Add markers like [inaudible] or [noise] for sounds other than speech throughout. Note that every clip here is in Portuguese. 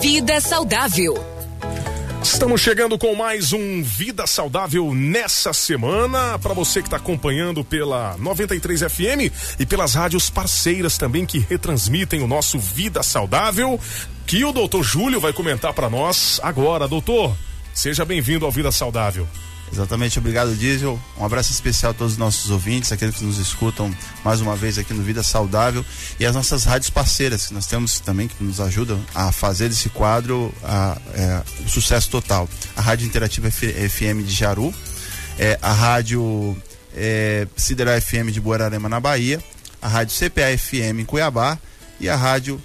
Vida Saudável. Estamos chegando com mais um Vida Saudável nessa semana. Para você que está acompanhando pela 93 FM e pelas rádios parceiras também que retransmitem o nosso Vida Saudável, que o doutor Júlio vai comentar para nós agora. Doutor, seja bem-vindo ao Vida Saudável. Exatamente, obrigado Diesel. Um abraço especial a todos os nossos ouvintes, aqueles que nos escutam mais uma vez aqui no Vida Saudável e as nossas rádios parceiras que nós temos também que nos ajudam a fazer desse quadro a, é, o sucesso total. A Rádio Interativa FM de Jaru, é, a Rádio é, Sideral FM de Boararema na Bahia, a Rádio CPA FM em Cuiabá e a Rádio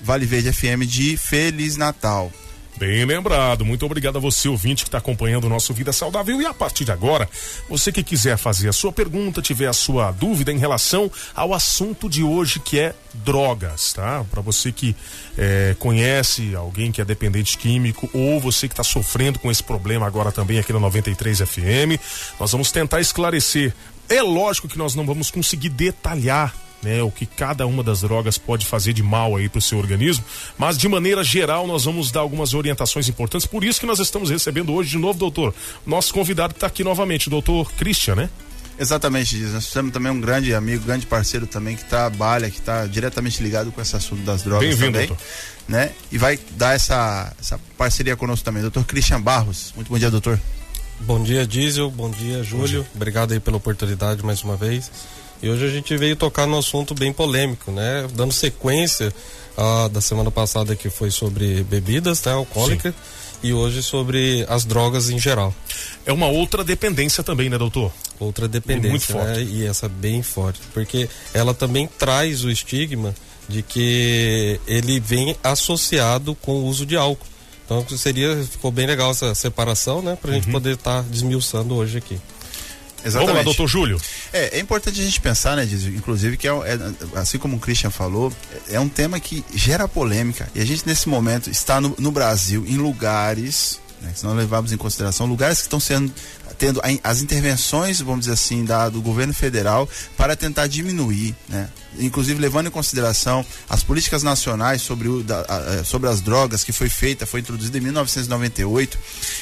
Vale Verde FM de Feliz Natal. Bem lembrado. Muito obrigado a você, ouvinte, que está acompanhando o nosso Vida Saudável. E a partir de agora, você que quiser fazer a sua pergunta, tiver a sua dúvida em relação ao assunto de hoje, que é drogas, tá? Para você que é, conhece alguém que é dependente químico ou você que está sofrendo com esse problema agora também aqui na 93 FM, nós vamos tentar esclarecer. É lógico que nós não vamos conseguir detalhar né, o que cada uma das drogas pode fazer de mal aí para o seu organismo, mas de maneira geral nós vamos dar algumas orientações importantes, por isso que nós estamos recebendo hoje de novo, doutor, nosso convidado que está aqui novamente, o doutor Christian, né? Exatamente, nós temos também um grande amigo, grande parceiro também que trabalha, que está diretamente ligado com esse assunto das drogas também, doutor. né? E vai dar essa, essa parceria conosco também, doutor Christian Barros. Muito bom dia, doutor. Bom dia, Diesel. Bom dia, Júlio. Bom dia. Obrigado aí pela oportunidade mais uma vez. E hoje a gente veio tocar num assunto bem polêmico, né? Dando sequência ah, da semana passada que foi sobre bebidas né, alcoólicas e hoje sobre as drogas em geral. É uma outra dependência também, né, doutor? Outra dependência, muito forte. Né? E essa bem forte, porque ela também traz o estigma de que ele vem associado com o uso de álcool. Então seria, ficou bem legal essa separação, né? Pra uhum. gente poder estar tá desmiuçando hoje aqui. Exatamente. Vamos lá, doutor Júlio. É, é importante a gente pensar, né, Dizio, inclusive, que é, é, assim como o Christian falou, é, é um tema que gera polêmica. E a gente, nesse momento, está no, no Brasil, em lugares, né, se nós levarmos em consideração, lugares que estão sendo tendo as intervenções, vamos dizer assim, da, do governo federal para tentar diminuir, né? Inclusive levando em consideração as políticas nacionais sobre, o, da, a, sobre as drogas que foi feita, foi introduzida em 1998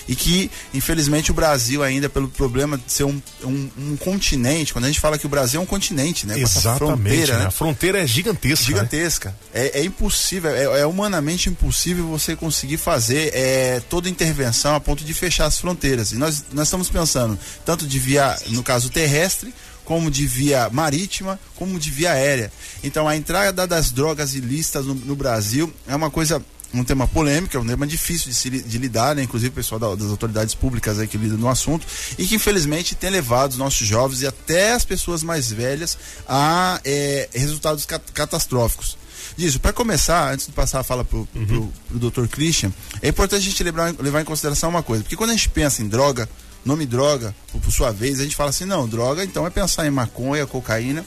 e que, infelizmente, o Brasil ainda, pelo problema de ser um, um, um continente, quando a gente fala que o Brasil é um continente, né? Exatamente, fronteira, né? né? A fronteira é gigantesca. Né? Gigantesca. Né? É, é, impossível, é, é, humanamente impossível você conseguir fazer é, toda intervenção a ponto de fechar as fronteiras. E nós, nós estamos pensando tanto de via, no caso terrestre, como de via marítima, como de via aérea. Então a entrada das drogas ilícitas no, no Brasil é uma coisa um tema polêmico, é um tema difícil de, se, de lidar, né? inclusive o pessoal da, das autoridades públicas aí que lidam no assunto, e que infelizmente tem levado os nossos jovens e até as pessoas mais velhas a é, resultados cat catastróficos. Disso, para começar, antes de passar a fala pro, uhum. pro, pro Dr. Christian, é importante a gente levar, levar em consideração uma coisa, porque quando a gente pensa em droga, nome droga, por, por sua vez, a gente fala assim, não, droga então é pensar em maconha, cocaína,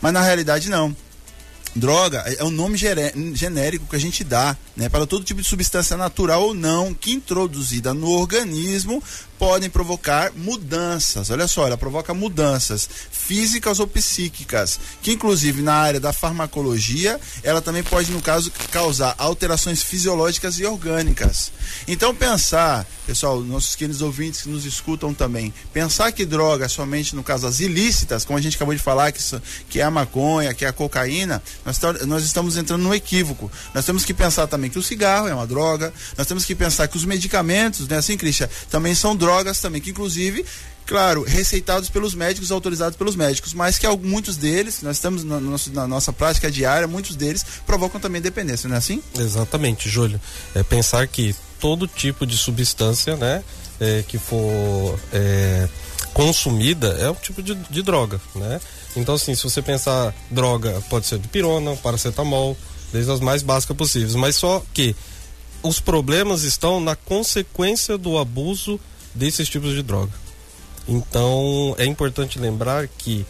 mas na realidade não. Droga é um nome genérico que a gente dá né, para todo tipo de substância natural ou não que introduzida no organismo podem provocar mudanças. Olha só, ela provoca mudanças físicas ou psíquicas, que inclusive na área da farmacologia, ela também pode, no caso, causar alterações fisiológicas e orgânicas. Então pensar, pessoal, nossos queridos ouvintes que nos escutam também, pensar que droga somente no caso as ilícitas, como a gente acabou de falar, que, que é a maconha, que é a cocaína, nós, nós estamos entrando num equívoco. Nós temos que pensar também que o cigarro é uma droga, nós temos que pensar que os medicamentos, né, assim, Cristian, também são drogas drogas também, que inclusive claro, receitados pelos médicos, autorizados pelos médicos, mas que muitos deles, nós estamos na, na, nossa prática diária, muitos deles provocam também dependência, não é assim? Exatamente, Júlio. É pensar que todo tipo de substância, né, é, que for é, consumida é um tipo de, de, droga, né? Então, assim, se você pensar droga, pode ser de pirona, paracetamol, desde as mais básicas possíveis, mas só que os problemas estão na consequência do abuso desses tipos de droga. Então é importante lembrar que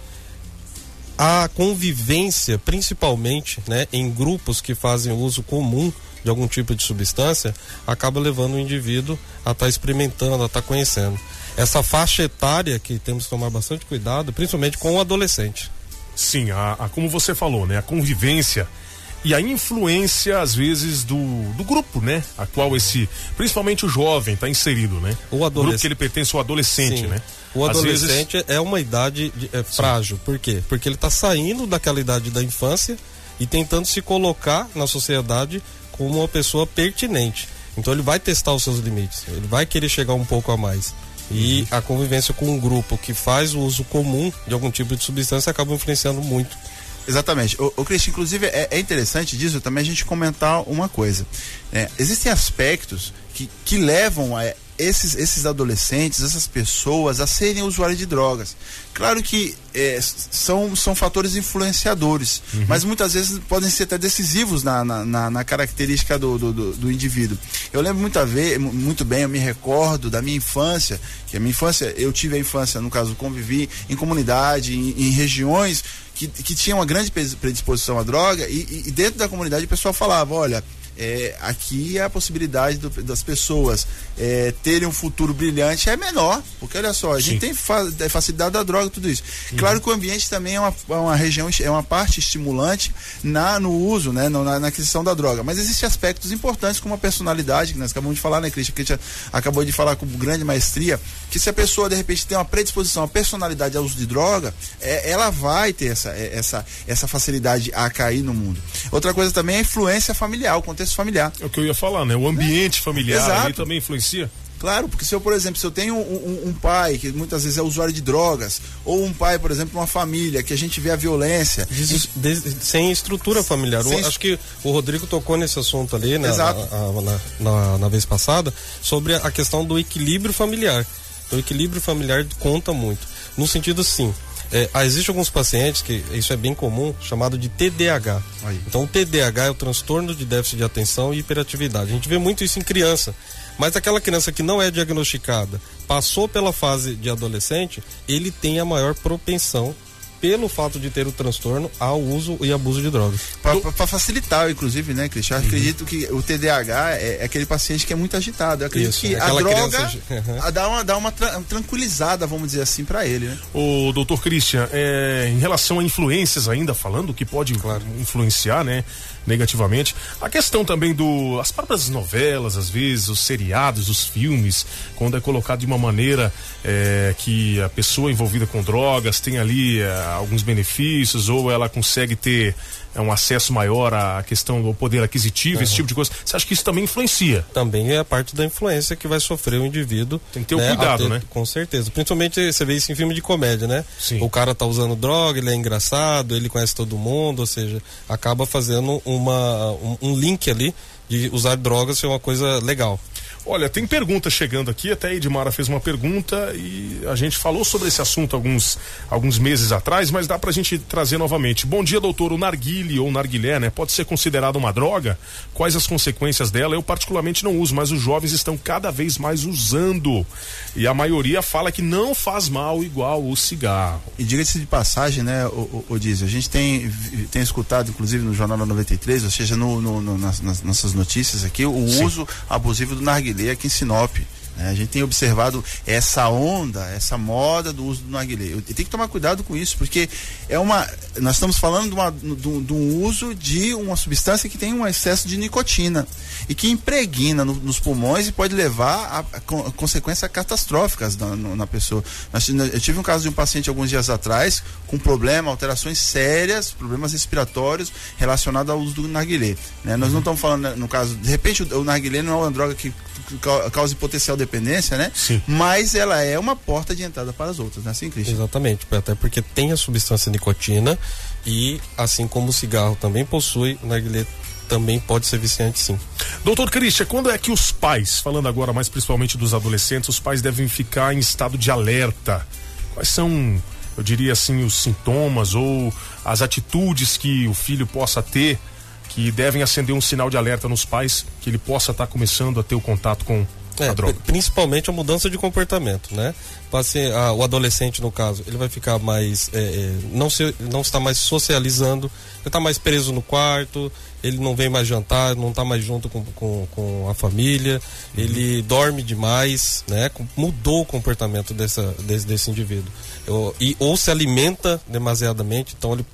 a convivência, principalmente né, em grupos que fazem uso comum de algum tipo de substância, acaba levando o indivíduo a estar tá experimentando, a estar tá conhecendo. Essa faixa etária que temos que tomar bastante cuidado, principalmente com o adolescente. Sim, a, a como você falou, né, a convivência e a influência, às vezes, do, do grupo, né? A qual esse, principalmente o jovem, está inserido, né? O adolescente. grupo que ele pertence, o adolescente, Sim. né? O adolescente vezes... é uma idade de, é, frágil. Por quê? Porque ele está saindo daquela idade da infância e tentando se colocar na sociedade como uma pessoa pertinente. Então ele vai testar os seus limites, ele vai querer chegar um pouco a mais. E uhum. a convivência com um grupo que faz o uso comum de algum tipo de substância acaba influenciando muito Exatamente. O, o Cristian, inclusive, é, é, interessante disso também a gente comentar uma coisa. É, existem aspectos que, que levam a esses, esses adolescentes, essas pessoas a serem usuários de drogas. Claro que é, são, são fatores influenciadores, uhum. mas muitas vezes podem ser até decisivos na, na, na característica do, do, do, do, indivíduo. Eu lembro muito, vez, muito bem, eu me recordo da minha infância, que a minha infância, eu tive a infância, no caso, convivi em comunidade, em, em regiões que, que tinham uma grande predisposição à droga, e, e dentro da comunidade o pessoal falava: olha é, aqui a possibilidade do, das pessoas é, terem um futuro brilhante é menor, porque olha só, a Sim. gente tem fa é, facilidade da droga tudo isso. Uhum. Claro que o ambiente também é uma, é uma região, é uma parte estimulante na, no uso, né, na, na aquisição da droga, mas existem aspectos importantes como a personalidade, que nós acabamos de falar, né, Cristian, que a gente acabou de falar com grande maestria, que se a pessoa de repente tem uma predisposição, a personalidade ao uso de droga, é, ela vai ter essa, é, essa, essa facilidade a cair no mundo. Outra coisa também é a influência familiar, o contexto familiar. É o que eu ia falar, né? O ambiente é. familiar Exato. também influencia. Claro, porque se eu, por exemplo, se eu tenho um, um, um, pai que muitas vezes é usuário de drogas, ou um pai, por exemplo, uma família que a gente vê a violência. Des, des, sem estrutura familiar. Sem... acho que o Rodrigo tocou nesse assunto ali, né, na, na, na, na, vez passada, sobre a questão do equilíbrio familiar. O equilíbrio familiar conta muito. No sentido assim, é, ah, existe alguns pacientes que isso é bem comum, chamado de TDAH. Aí. Então, o TDAH é o transtorno de déficit de atenção e hiperatividade. A gente vê muito isso em criança. Mas aquela criança que não é diagnosticada, passou pela fase de adolescente, ele tem a maior propensão pelo fato de ter o transtorno ao uso e abuso de drogas. Para facilitar, inclusive, né, Cristian? Eu uhum. acredito que o TDAH é, é, aquele paciente que é muito agitado. Eu acredito Isso, que a droga uhum. [laughs] dá uma, dá uma tranquilizada, vamos dizer assim, para ele, né? O doutor Christian, é, em relação a influências ainda, falando que pode claro. influenciar, né? negativamente. A questão também do as próprias novelas, às vezes, os seriados, os filmes, quando é colocado de uma maneira é, que a pessoa envolvida com drogas tem ali é, alguns benefícios ou ela consegue ter é um acesso maior à questão do poder aquisitivo, uhum. esse tipo de coisa. Você acha que isso também influencia? Também é a parte da influência que vai sofrer o indivíduo. Tem que ter o né, cuidado, ter, né? Com certeza. Principalmente você vê isso em filme de comédia, né? Sim. O cara tá usando droga, ele é engraçado, ele conhece todo mundo, ou seja, acaba fazendo uma, um, um link ali de usar drogas ser uma coisa legal. Olha, tem pergunta chegando aqui, até a Edmara fez uma pergunta e a gente falou sobre esse assunto alguns, alguns meses atrás, mas dá pra gente trazer novamente. Bom dia, doutor. O narguile ou narguilé, né? Pode ser considerado uma droga? Quais as consequências dela? Eu particularmente não uso, mas os jovens estão cada vez mais usando. E a maioria fala que não faz mal igual o cigarro. E diga-se de passagem, né, o, o, o Diesel, a gente tem, tem escutado, inclusive no Jornal 93, ou seja, no, no, no nas, nas, nossas notícias aqui, o Sim. uso abusivo do narguilé narguilé aqui em Sinop. Né? A gente tem observado essa onda, essa moda do uso do narguilé. E tem que tomar cuidado com isso, porque é uma. Nós estamos falando de, uma, de, de um uso de uma substância que tem um excesso de nicotina e que impregna no, nos pulmões e pode levar a, a, a consequências catastróficas na, na pessoa. Eu tive um caso de um paciente alguns dias atrás com problema, alterações sérias, problemas respiratórios relacionados ao uso do narguilé. Né? Nós não estamos falando, no caso, de repente o, o narguilé não é uma droga que causa potencial dependência, né? Sim. Mas ela é uma porta de entrada para as outras, né? Assim, Cristian? Exatamente, até porque tem a substância nicotina e assim como o cigarro também possui, o narguilé também pode ser viciante sim. Doutor Christian, quando é que os pais, falando agora mais principalmente dos adolescentes, os pais devem ficar em estado de alerta? Quais são, eu diria assim, os sintomas ou as atitudes que o filho possa ter que devem acender um sinal de alerta nos pais que ele possa estar tá começando a ter o contato com é? Principalmente a mudança de comportamento, né? a, o adolescente, no caso, ele vai ficar mais. É, é, não, se, não está mais socializando, ele está mais preso no quarto, ele não vem mais jantar, não está mais junto com, com, com a família, uhum. ele dorme demais, né? Mudou o comportamento dessa, desse, desse indivíduo. Eu, e, ou se alimenta demasiadamente, então ele,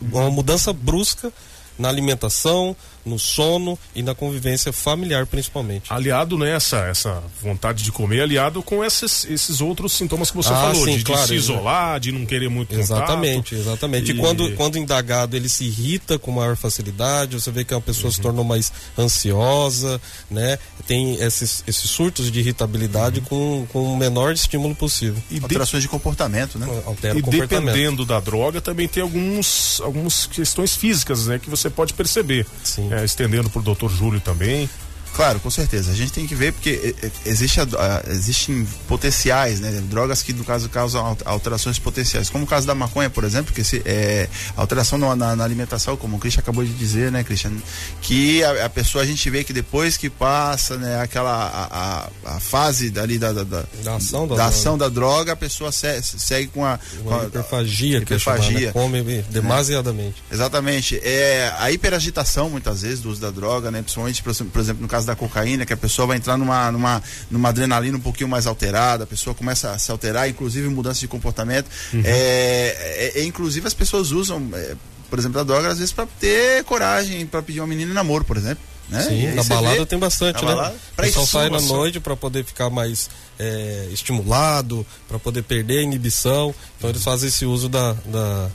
uma mudança brusca na alimentação, no sono e na convivência familiar principalmente. Aliado nessa essa vontade de comer, aliado com esses, esses outros sintomas que você Ah, falou, sim, de, de claro, se isolar, de não querer muito Exatamente, contato. exatamente. E, E- quando, quando indagado ele se irrita com maior facilidade, você vê que a pessoa Uhum. se tornou mais ansiosa, né? Tem esses, esses surtos de irritabilidade Uhum. com, com o menor estímulo possível. E, de- Alterações de comportamento, né? Altera e dependendo da droga, também tem alguns, algumas questões físicas, né, que você pode perceber. Sim. É, estendendo para o Dr. Júlio também. Claro, com certeza. A gente tem que ver porque eh, eh, existe a- a- existem potenciais, né? Drogas que no caso causam al- alterações potenciais. Como o caso da maconha, por exemplo, que se, é, alteração na, na- na alimentação, como o Christian acabou de dizer, né, Christian? Que a, a pessoa a gente vê que depois que passa, né, aquela a, fase ali da, da, da, Da ação da da ação da droga, a pessoa se- segue com a, com a- hiperfagia, que é hiperfagia. chamada, né? come demasiadamente. Exatamente. É, a hiperagitação, muitas vezes, do uso da droga, né? Principalmente, por exemplo, no caso da cocaína, que a pessoa vai entrar numa, numa, numa adrenalina um pouquinho mais alterada, a pessoa começa a se alterar, inclusive mudança de comportamento. É, é- é- inclusive, as pessoas usam, é, por exemplo, a droga, às vezes, para ter coragem, para pedir uma menina em namoro, por exemplo. Né? Sim, na balada vê- tem bastante, né? balada, o pra pessoal sai na noite para poder ficar mais é, estimulado, para poder perder a inibição. Então eles fazem esse uso da, da.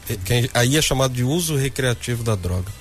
aí é chamado de uso recreativo da droga.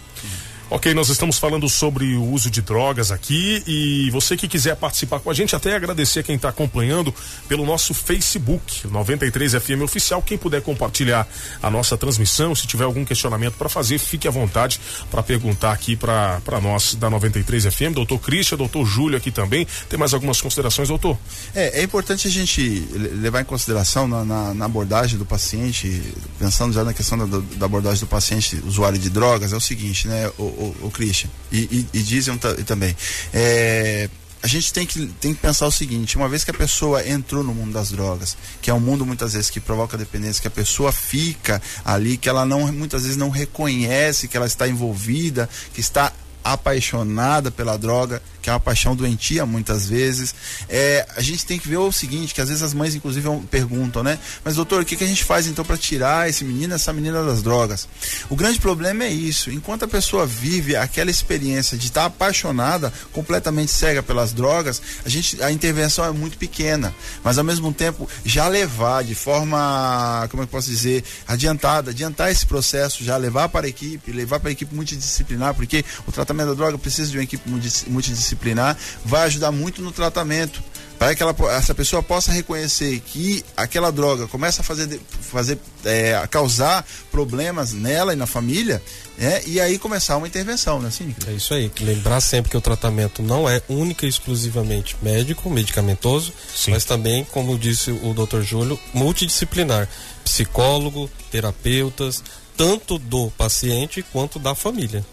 Ok, nós estamos falando sobre o uso de drogas aqui e você que quiser participar com a gente, até agradecer quem está acompanhando pelo nosso Facebook, 93 FM Oficial. Quem puder compartilhar a nossa transmissão, se tiver algum questionamento para fazer, fique à vontade para perguntar aqui para nós da 93 FM. Doutor Christian, doutor Júlio aqui também. Tem mais algumas considerações, doutor? É, é importante a gente le- levar em consideração na, na- na abordagem do paciente, pensando já na questão da, da abordagem do paciente usuário de drogas, é o seguinte, né, o, o, o Christian, e, e, e dizem ta- também. É, a gente tem que, tem que pensar o seguinte, uma vez que a pessoa entrou no mundo das drogas, que é um mundo muitas vezes que provoca dependência, que a pessoa fica ali, que ela não muitas vezes não reconhece que ela está envolvida, que está apaixonada pela droga, que é uma paixão doentia muitas vezes. É, a gente tem que ver o seguinte, que às vezes as mães inclusive perguntam, né? Mas doutor, o que, que a gente faz então para tirar esse menino, essa menina das drogas? O grande problema é isso. Enquanto a pessoa vive aquela experiência de estar apaixonada, completamente cega pelas drogas, a gente a intervenção é muito pequena, mas ao mesmo tempo já levar de forma, como eu posso dizer, adiantada, adiantar esse processo, já levar para a equipe, levar para a equipe multidisciplinar, porque o tratamento da droga precisa de uma equipe multi- multidisciplinar, vai ajudar muito no tratamento. Para que ela, essa pessoa possa reconhecer que aquela droga começa a fazer, fazer é, a causar problemas nela e na família, né? e aí começar uma intervenção, né, assim? É isso aí. Lembrar sempre que o tratamento não é única e exclusivamente médico, medicamentoso, Sim. mas também, como disse o Dr. Júlio, multidisciplinar. Psicólogo, terapeutas, tanto do paciente quanto da família.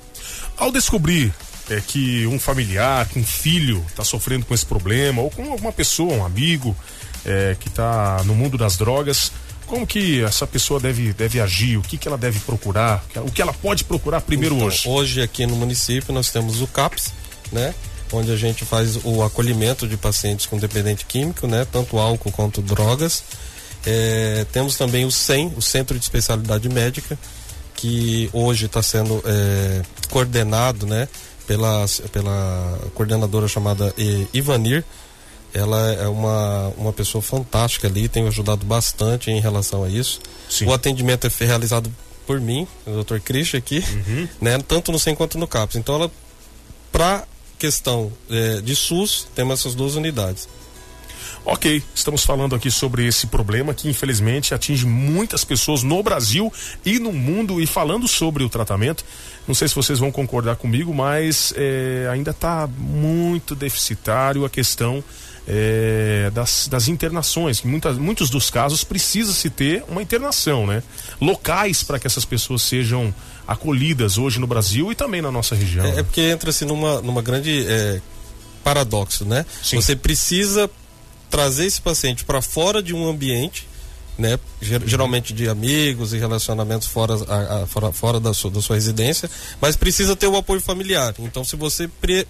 Ao descobrir é, que um familiar, que um filho está sofrendo com esse problema, ou com alguma pessoa, um amigo é, que está no mundo das drogas, como que essa pessoa deve, deve agir? O que, que ela deve procurar? O que ela pode procurar primeiro Então, hoje? Hoje aqui no município nós temos o CAPS, né? Onde a gente faz o acolhimento de pacientes com dependente químico, né? Tanto álcool quanto drogas. É, temos também o CEM, o Centro de Especialidade Médica, que hoje está sendo é, coordenado, né? Pela, pela coordenadora chamada Ivanir. Ela é uma, uma pessoa fantástica ali, tem ajudado bastante em relação a isso. Sim. O atendimento é realizado por mim, o Dr. Christian aqui, né? Tanto no SEM quanto no CAPS. Então ela, para questão eh, de SUS, temos essas duas unidades. Ok, estamos falando aqui sobre esse problema que infelizmente atinge muitas pessoas no Brasil e no mundo. E falando sobre o tratamento, não sei se vocês vão concordar comigo, mas é, ainda está muito deficitário a questão é, das, das internações. Que muitas, muitos dos casos precisa-se ter uma internação, né? Locais para que essas pessoas sejam acolhidas hoje no Brasil e também na nossa região. É, né? é porque entra-se numa, numa grande eh, paradoxo, né? Sim. Você precisa trazer esse paciente para fora de um ambiente, né? Ger- Geralmente de amigos e relacionamentos fora, a- a- fora, fora da, sua, da sua residência, mas precisa ter o apoio familiar. Então, se você pre-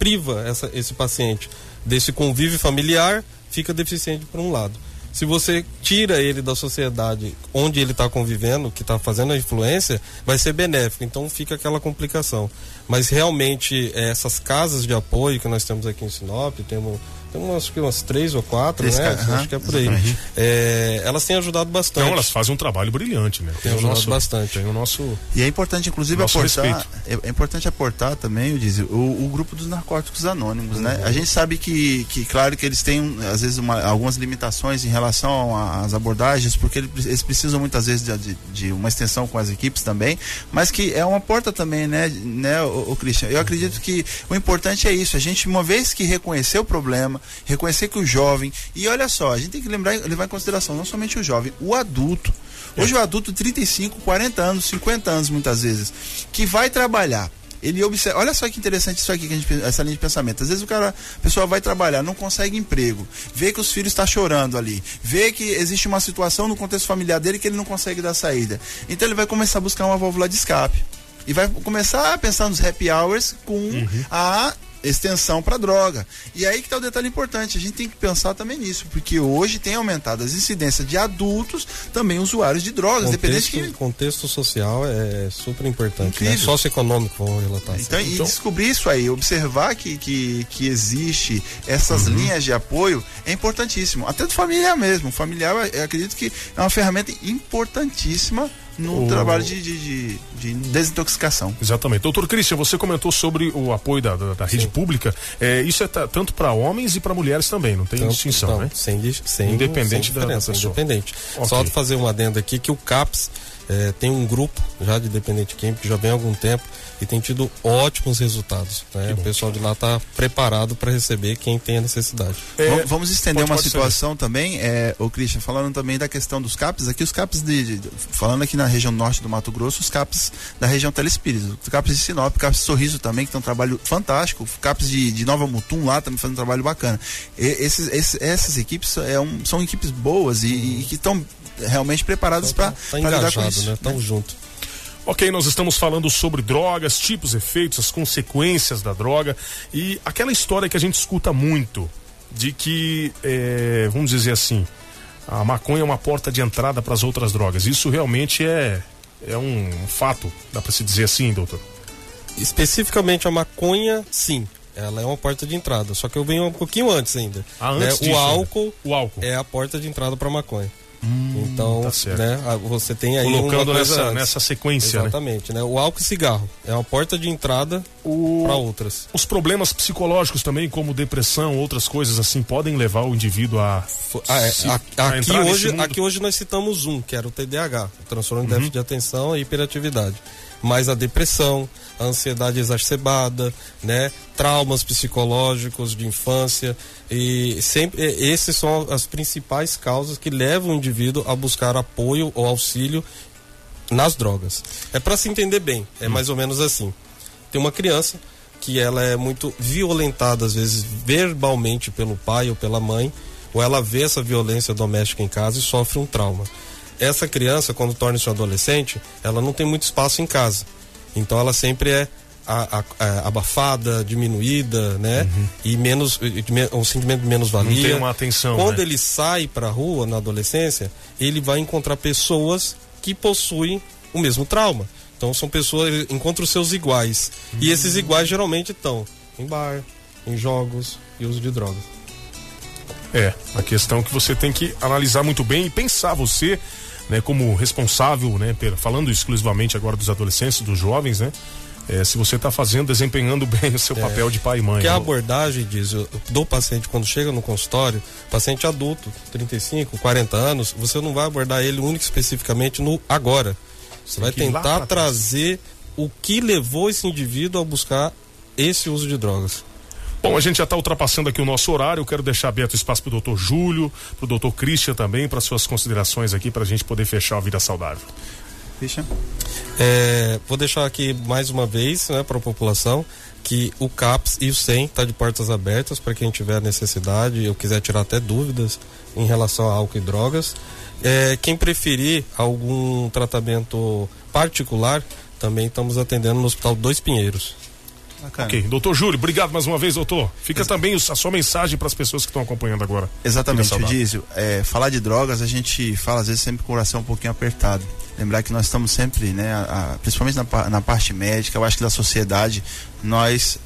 priva essa, esse paciente desse convívio familiar, fica deficiente por um lado. Se você tira ele da sociedade onde ele está convivendo, que está fazendo a influência, vai ser benéfico. Então fica aquela complicação. Mas realmente essas casas de apoio que nós temos aqui em Sinop, temos tem umas, umas três ou quatro, Esse né? Cara, Acho que é por aí. É, elas têm ajudado bastante. Não, elas fazem um trabalho brilhante, né? Tem, tem ajudado nosso, bastante. Tem o nosso. E é importante, inclusive, aportar. É, é, importante aportar também, eu disse, o, o, grupo dos narcóticos anônimos, né? uhum. né? A gente sabe que, que, claro, que eles têm, às vezes, uma, algumas limitações em relação às abordagens, porque eles precisam muitas vezes de, de, de, uma extensão com as equipes também, mas que é uma porta também, né, né, o, o Christian? Eu acredito que o importante é isso, a gente, uma vez que reconhecer o problema, reconhecer que o jovem. E olha só, a gente tem que lembrar, levar em consideração não somente o jovem, o adulto. Hoje o adulto, 35, 40 anos, 50 anos muitas vezes, que vai trabalhar ele observa. Olha só que interessante isso aqui, gente, essa linha de pensamento. Às vezes o cara, a pessoa vai trabalhar, não consegue emprego, vê que os filhos estão tá chorando ali, vê que existe uma situação no contexto familiar dele que ele não consegue dar saída. Então ele vai começar a buscar uma válvula de escape. E vai começar a pensar nos happy hours com uhum. a extensão para droga. E aí que está o detalhe importante, a gente tem que pensar também nisso, porque hoje tem aumentado as incidências de adultos, também usuários de drogas, contexto, que... contexto social é super importante, né? socioeconômico, vamos relatar. Então, assim. então, e descobrir isso aí, observar que, que, que existe essas uhum. linhas de apoio é importantíssimo, até do familiar mesmo, o familiar eu acredito que é uma ferramenta importantíssima no o... trabalho de, de, de, de, desintoxicação. Exatamente. Doutor Christian, você comentou sobre o apoio da, da, da rede pública. É, isso é tanto para homens e para mulheres também, não tem tanto, distinção, não, né? Sem, sem, independente sem diferença, da, independente. Okay. Só fazer uma adenda aqui que o CAPS é, tem um grupo já de dependente químico que já vem há algum tempo e tem tido ótimos resultados. Né? O pessoal de lá está preparado para receber quem tem a necessidade. É, vamos estender pode, uma pode situação ser. também, é, o Christian, falando também da questão dos CAPs, aqui os CAPs de, de, falando aqui na região norte do Mato Grosso, os CAPs da região Telespírito, os CAPs de Sinop, CAPs de Sorriso também, que tem um trabalho fantástico, CAPs de, de Nova Mutum lá também fazendo um trabalho bacana. E, esses, esses, essas equipes é um, são equipes boas e, e que estão realmente preparados para tá lidar com isso. Né? Estão junto. Ok, nós estamos falando sobre drogas, tipos, efeitos, as consequências da droga e aquela história que a gente escuta muito de que, é, vamos dizer assim, a maconha é uma porta de entrada para as outras drogas. Isso realmente é, é um fato, dá para se dizer assim, doutor? Especificamente a maconha, sim. Ela é uma porta de entrada. Só que eu venho um pouquinho antes ainda. Ah, antes né? o álcool, o álcool é a porta de entrada para maconha. Hum, então, tá né, você tem aí colocando nessa, nessa sequência, né? Exatamente, né? né? O álcool e cigarro é uma porta de entrada para outras. Os problemas psicológicos também, como depressão, outras coisas assim, podem levar o indivíduo a, ah, é. se, a, a aqui hoje, aqui hoje nós citamos um, que era o TDAH, o transtorno de uhum. déficit de atenção e hiperatividade mas a depressão, a ansiedade exacerbada, né, traumas psicológicos de infância e sempre esses são as principais causas que levam o indivíduo a buscar apoio ou auxílio nas drogas. É para se entender bem, é hum. mais ou menos assim. Tem uma criança que ela é muito violentada às vezes verbalmente pelo pai ou pela mãe, ou ela vê essa violência doméstica em casa e sofre um trauma essa criança, quando torna-se um adolescente, ela não tem muito espaço em casa. Então ela sempre é a, a, a, abafada, diminuída, né? Uhum. E menos um sentimento de menos valia. Não tem uma atenção. Quando né? ele sai para a rua na adolescência, ele vai encontrar pessoas que possuem o mesmo trauma. Então são pessoas, ele encontra os seus iguais. Uhum. E esses iguais geralmente estão em bar, em jogos e uso de drogas. É, a questão que você tem que analisar muito bem e pensar você né, como responsável, né, falando exclusivamente agora dos adolescentes, dos jovens, né? É, se você está fazendo, desempenhando [laughs] bem o seu é, papel de pai e mãe. Que a abordagem, diz, do paciente quando chega no consultório, paciente adulto, 35, 40 anos, você não vai abordar ele único especificamente no agora. Você vai tentar trazer o que levou esse indivíduo a buscar esse uso de drogas. Bom, a gente já está ultrapassando aqui o nosso horário. Eu quero deixar aberto espaço para o doutor Júlio, para o doutor Christian também, para suas considerações aqui, para a gente poder fechar a vida saudável. Christian? É, vou deixar aqui mais uma vez né, para a população que o CAPS e o SEM está de portas abertas para quem tiver necessidade ou quiser tirar até dúvidas em relação a álcool e drogas. É, quem preferir algum tratamento particular, também estamos atendendo no Hospital Dois Pinheiros. Bacana. Ok, doutor Júlio, obrigado mais uma vez, doutor. Fica também a sua mensagem para as pessoas que estão acompanhando agora. Exatamente, Dízio. É, falar de drogas, a gente fala às vezes sempre com o coração um pouquinho apertado. Lembrar que nós estamos sempre, né, a, a, principalmente na, na parte médica, eu acho que da sociedade, nós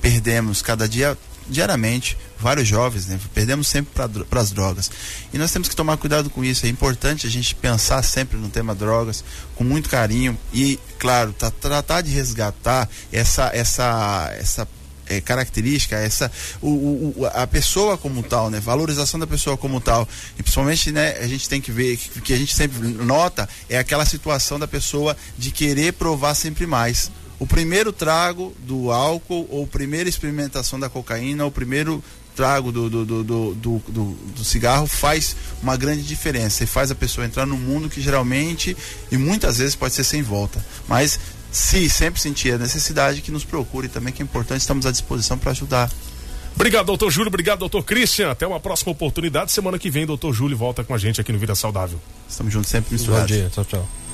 perdemos cada dia diariamente vários jovens, né? Perdemos sempre para as drogas. E nós temos que tomar cuidado com isso. É importante a gente pensar sempre no tema drogas com muito carinho e, claro, tá, tratar de resgatar essa essa essa é, característica, essa o, o, a pessoa como tal, né? Valorização da pessoa como tal. E principalmente, né, a gente tem que ver que, que a gente sempre nota é aquela situação da pessoa de querer provar sempre mais o primeiro trago do álcool, ou primeira experimentação da cocaína, ou primeiro trago do, do, do, do, do, do cigarro faz uma grande diferença e faz a pessoa entrar num mundo que geralmente e muitas vezes pode ser sem volta. Mas se sempre sentir a necessidade, que nos procure também, que é importante, estamos à disposição para ajudar. Obrigado, doutor Júlio. Obrigado, doutor Christian. Até uma próxima oportunidade. Semana que vem, doutor Júlio volta com a gente aqui no Vida Saudável. Estamos juntos sempre misturados. Bom dia. Tchau, tchau.